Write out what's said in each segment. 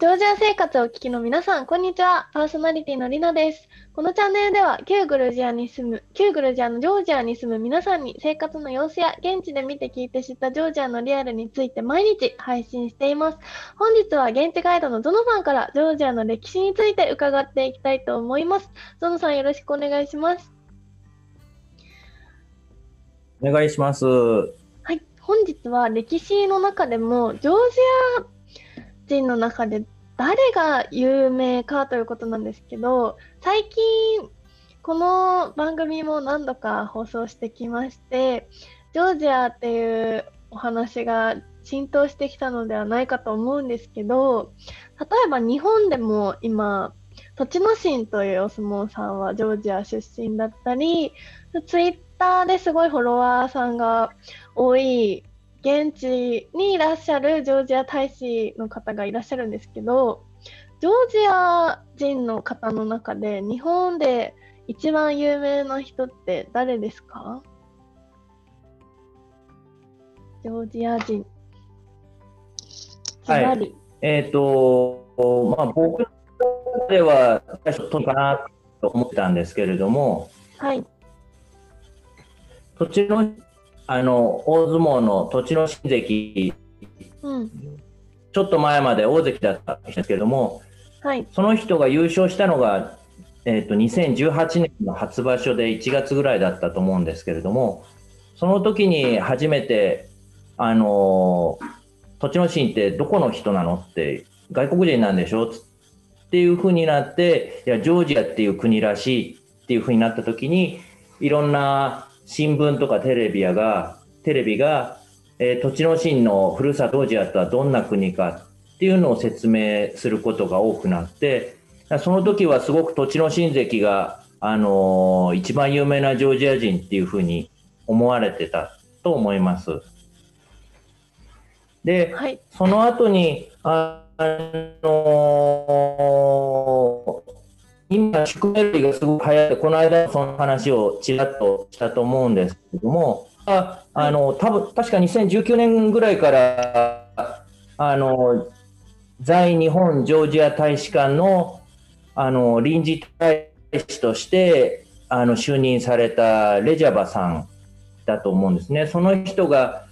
ジョージア生活をお聞きの皆さん、こんにちは。パーソナリティのりなです。このチャンネルでは、旧グルジアに住む、旧グルジアのジョージアに住む皆さんに生活の様子や現地で見て聞いて知ったジョージアのリアルについて毎日配信しています。本日は現地ガイドのゾノさんからジョージアの歴史について伺っていきたいと思います。ゾノさんよろしくお願いします。お願いします。はい、本日は歴史の中でもジョージア人の中で誰が有名かということなんですけど最近この番組も何度か放送してきましてジョージアっていうお話が浸透してきたのではないかと思うんですけど例えば日本でも今栃ノ心というお相撲さんはジョージア出身だったりツイッターですごいフォロワーさんが多い現地にいらっしゃるジョージア大使の方がいらっしゃるんですけど、ジョージア人の方の中で日本で一番有名な人って誰ですか？ジョージア人。はい。えっ、ー、と、まあ、僕では最初、とかなと思ってたんですけれども、はい。土地のあの大相撲の栃ノ心関、うん、ちょっと前まで大関だったんですけども、はい、その人が優勝したのが、えーと、2018年の初場所で1月ぐらいだったと思うんですけれどもその時に初めて、あの栃ノ心ってどこの人なのって外国人なんでしょっていうふうになっていやジョージアっていう国らしいっていうふうになった時にいろんな新聞とかテレビやが、テレビが、えー、土地の神のふるさとジアとはどんな国かっていうのを説明することが多くなって、その時はすごく土地の親戚が、あのー、一番有名なジョージア人っていうふうに思われてたと思います。で、はい、その後に、あのー今、宿命類がすごく流行って、この間その話をちらっとしたと思うんですけども、ああの多分確か2019年ぐらいからあの在日本ジョージア大使館のあの臨時大使としてあの就任されたレジャバさんだと思うんですね。その人が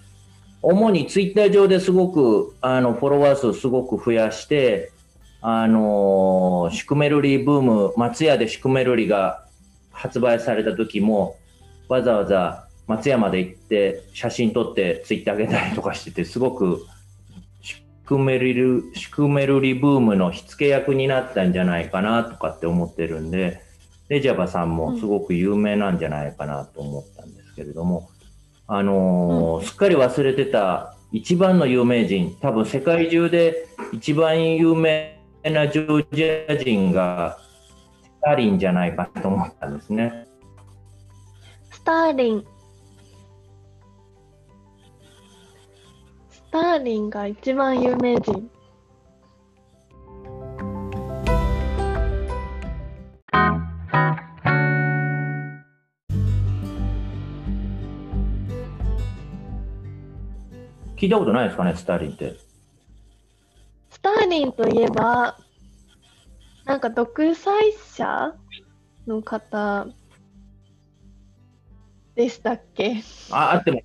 主にツイッター上ですごくあのフォロワー数すごく増やしてあのシュクメルリブーム松屋でシュクメルリが発売された時もわざわざ松屋まで行って写真撮ってツイッター上げたりとかしててすごくシュクメルリシュクメルリブームの火付け役になったんじゃないかなとかって思ってるんでレジャバさんもすごく有名なんじゃないかなと思ったんですけれども、あのーうん、すっかり忘れてた一番の有名人多分世界中で一番有名なジョージア人がスターリンじゃないかと思ったんですね。スターリン。スターリンが一番有名人。聞いたことないですかね、スターリンって。スターリンといえば、なんか独裁者の方でしたっけ？あ、あっても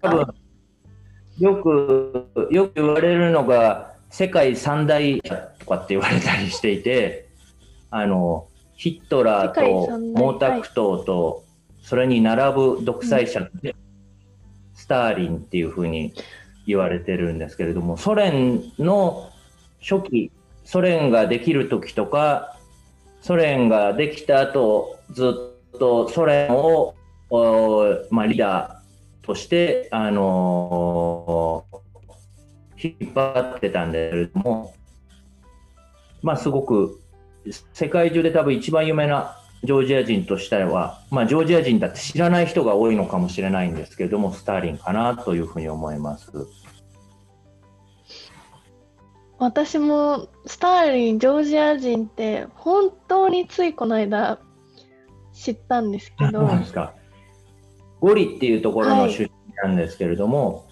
多分よく、よく言われるのが、世界三大とかって言われたりしていて、あの、ヒットラーと毛沢東と、それに並ぶ独裁者で、うん、スターリンっていうふうに言われてるんですけれども、ソ連の初期、ソ連ができる時とか、ソ連ができた後、ずっとソ連を、まあ、リーダーとして、あのー、引っ張ってたんですけれども、まあ、すごく世界中で多分一番有名なジョージア人としては、まあ、ジョージア人だって知らない人が多いのかもしれないんですけれども、スターリンかなというふうに思います。私もスターリン、ジョージア人って本当についこの間知ったんですけど。ゴリっていうところの出身なんですけれども、は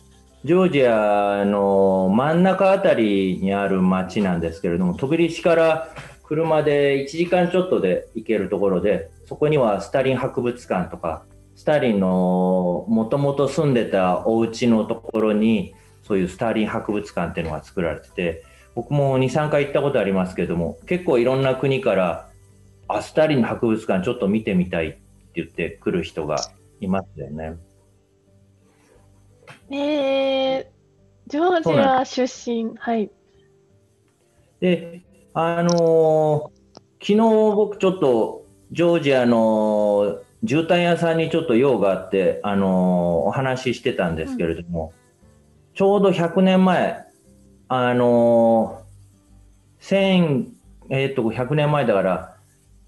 い、ジョージアの真ん中あたりにある町なんですけれども、トビリシから車で1時間ちょっとで行けるところで、そこにはスタリン博物館とか、スターリンのもともと住んでたお家のところに、そういうスターリン博物館っていうのが作られてて、僕も2、3回行ったことありますけども、結構いろんな国から、あ、スターリンの博物館ちょっと見てみたいって言って来る人がいますよね。えー、ジョージア出身、はい。で、あのー、昨日僕ちょっとジョージアの絨毯屋さんにちょっと用があって、あのー、お話ししてたんですけれども、うん、ちょうど100年前、あのー、えっ、と、100年前だから、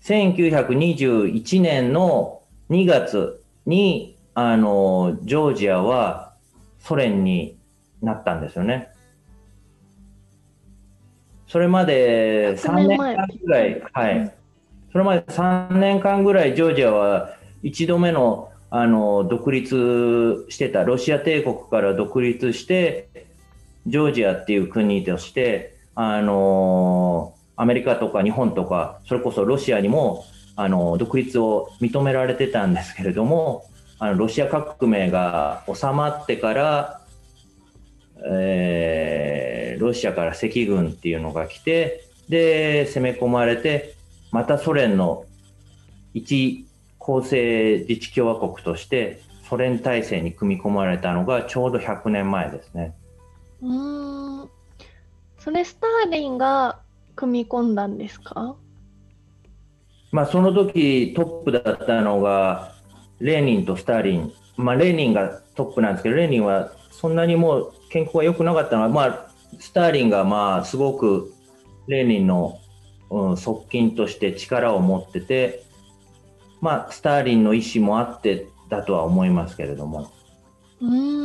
1921年の2月に、あのー、ジョージアはソ連になったんですよね。それまで3年間ぐらい、はい。それまで3年間ぐらいジョージアは1度目のあの独立してた、ロシア帝国から独立して、ジョージアっていう国として、あのアメリカとか日本とか、それこそロシアにもあの独立を認められてたんですけれども、あのロシア革命が収まってから、えー、ロシアから赤軍っていうのが来てで攻め込まれてまたソ連の一構成自治共和国としてソ連体制に組み込まれたのがちょうど100年前ですね。うん。それスターリンが組み込んだんですか？まあその時トップだったのがレーニンとスターリン、まあ、レーニンがトップなんですけど、レーニンはそんなにもう健康が良くなかったのは、まあ、スターリンがまあすごくレーニンの、うん、側近として力を持ってて、まあ、スターリンの意思もあってだとは思いますけれども。うん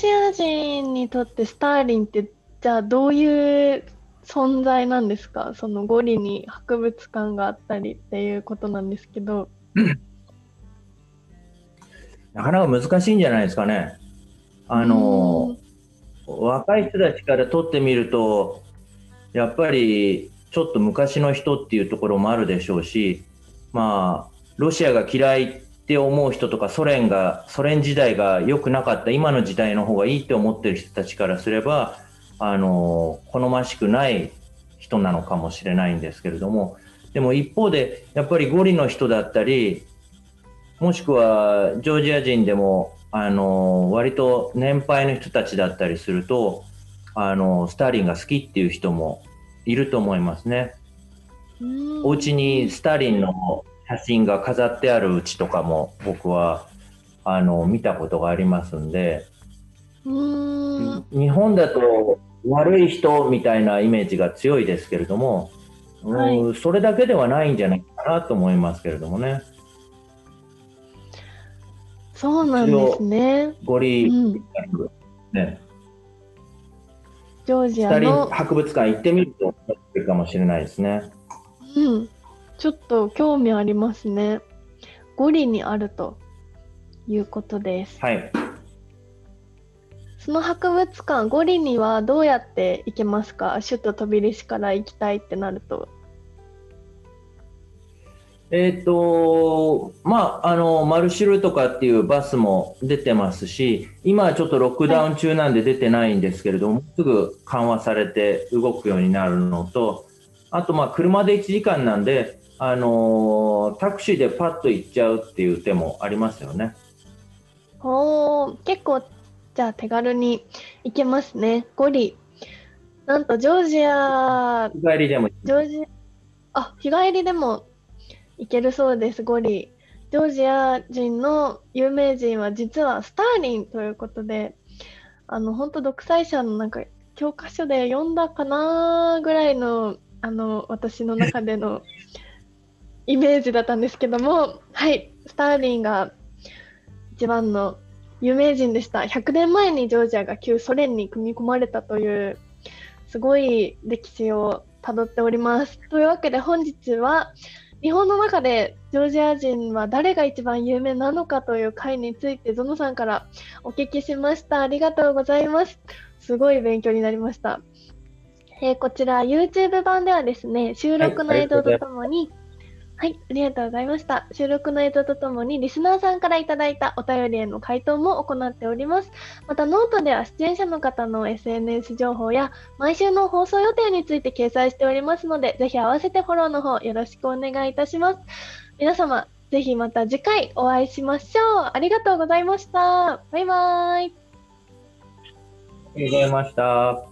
ジア人にとってスターリンってじゃあどういう存在なんですか？そのゴリに博物館があったりっていうことなんですけど。なかなか難しいんじゃないですかね。あの、若い人たちから撮ってみると、やっぱりちょっと昔の人っていうところもあるでしょうし、まあ、ロシアが嫌いって思う人とかソ連がソ連時代が良くなかった今の時代の方がいいって思ってる人たちからすればあの好ましくない人なのかもしれないんですけれどもでも一方でやっぱりゴリの人だったりもしくはジョージア人でもあの割と年配の人たちだったりするとあのスターリンが好きっていう人もいると思いますね。お家にスターリンの写真が飾ってあるうちとかも僕はあの見たことがありますんで。日本だと悪い人みたいなイメージが強いですけれども、はい、それだけではないんじゃないかなと思いますけれどもね。そうなんですね。ゴリ、うん、ね。ジョージアの博物館行ってみるといいかもしれないですね。うん。ちょっと興味ありますね。ゴリにあるということです。はい。その博物館、ゴリにはどうやって行けますか？首都飛び出しから行きたいってなると。えっ、ー、と、まあ、あの、マルシルとかっていうバスも出てますし、今はちょっとロックダウン中なんで出てないんですけれども、はい、すぐ緩和されて動くようになるのと、あと、まあ、車で1時間なんで、あのタクシーでパッと行っちゃうっていう手もありますよね。お結構じゃあ手軽に行けますね。ゴリ。なんとジョージア。日帰りでも。ジョージあ日帰りでも行けるそうです、ゴリ。ジョージア人の有名人は実はスターリンということで、あの本当独裁者のなんか教科書で読んだかなぐらいのあの私の中でのイメージだったんですけども、はい、スターリンが一番の有名人でした。100年前にジョージアが旧ソ連に組み込まれたというすごい歴史をたどっております。というわけで本日は日本の中でジョージア人は誰が一番有名なのかという回についてゾノさんからお聞きしました。ありがとうございます。すごい勉強になりました。えー、こちら YouTube 版ではですね、収録の映像とともに、はい、ありがとうございました。収録の映像とともに、リスナーさんからいただいたお便りへの回答も行っております。また、ノートでは出演者の方の SNS 情報や、毎週の放送予定について掲載しておりますので、ぜひ合わせてフォローの方よろしくお願いいたします。皆様、ぜひまた次回お会いしましょう。ありがとうございました。バイバーイ。ありがとうございました。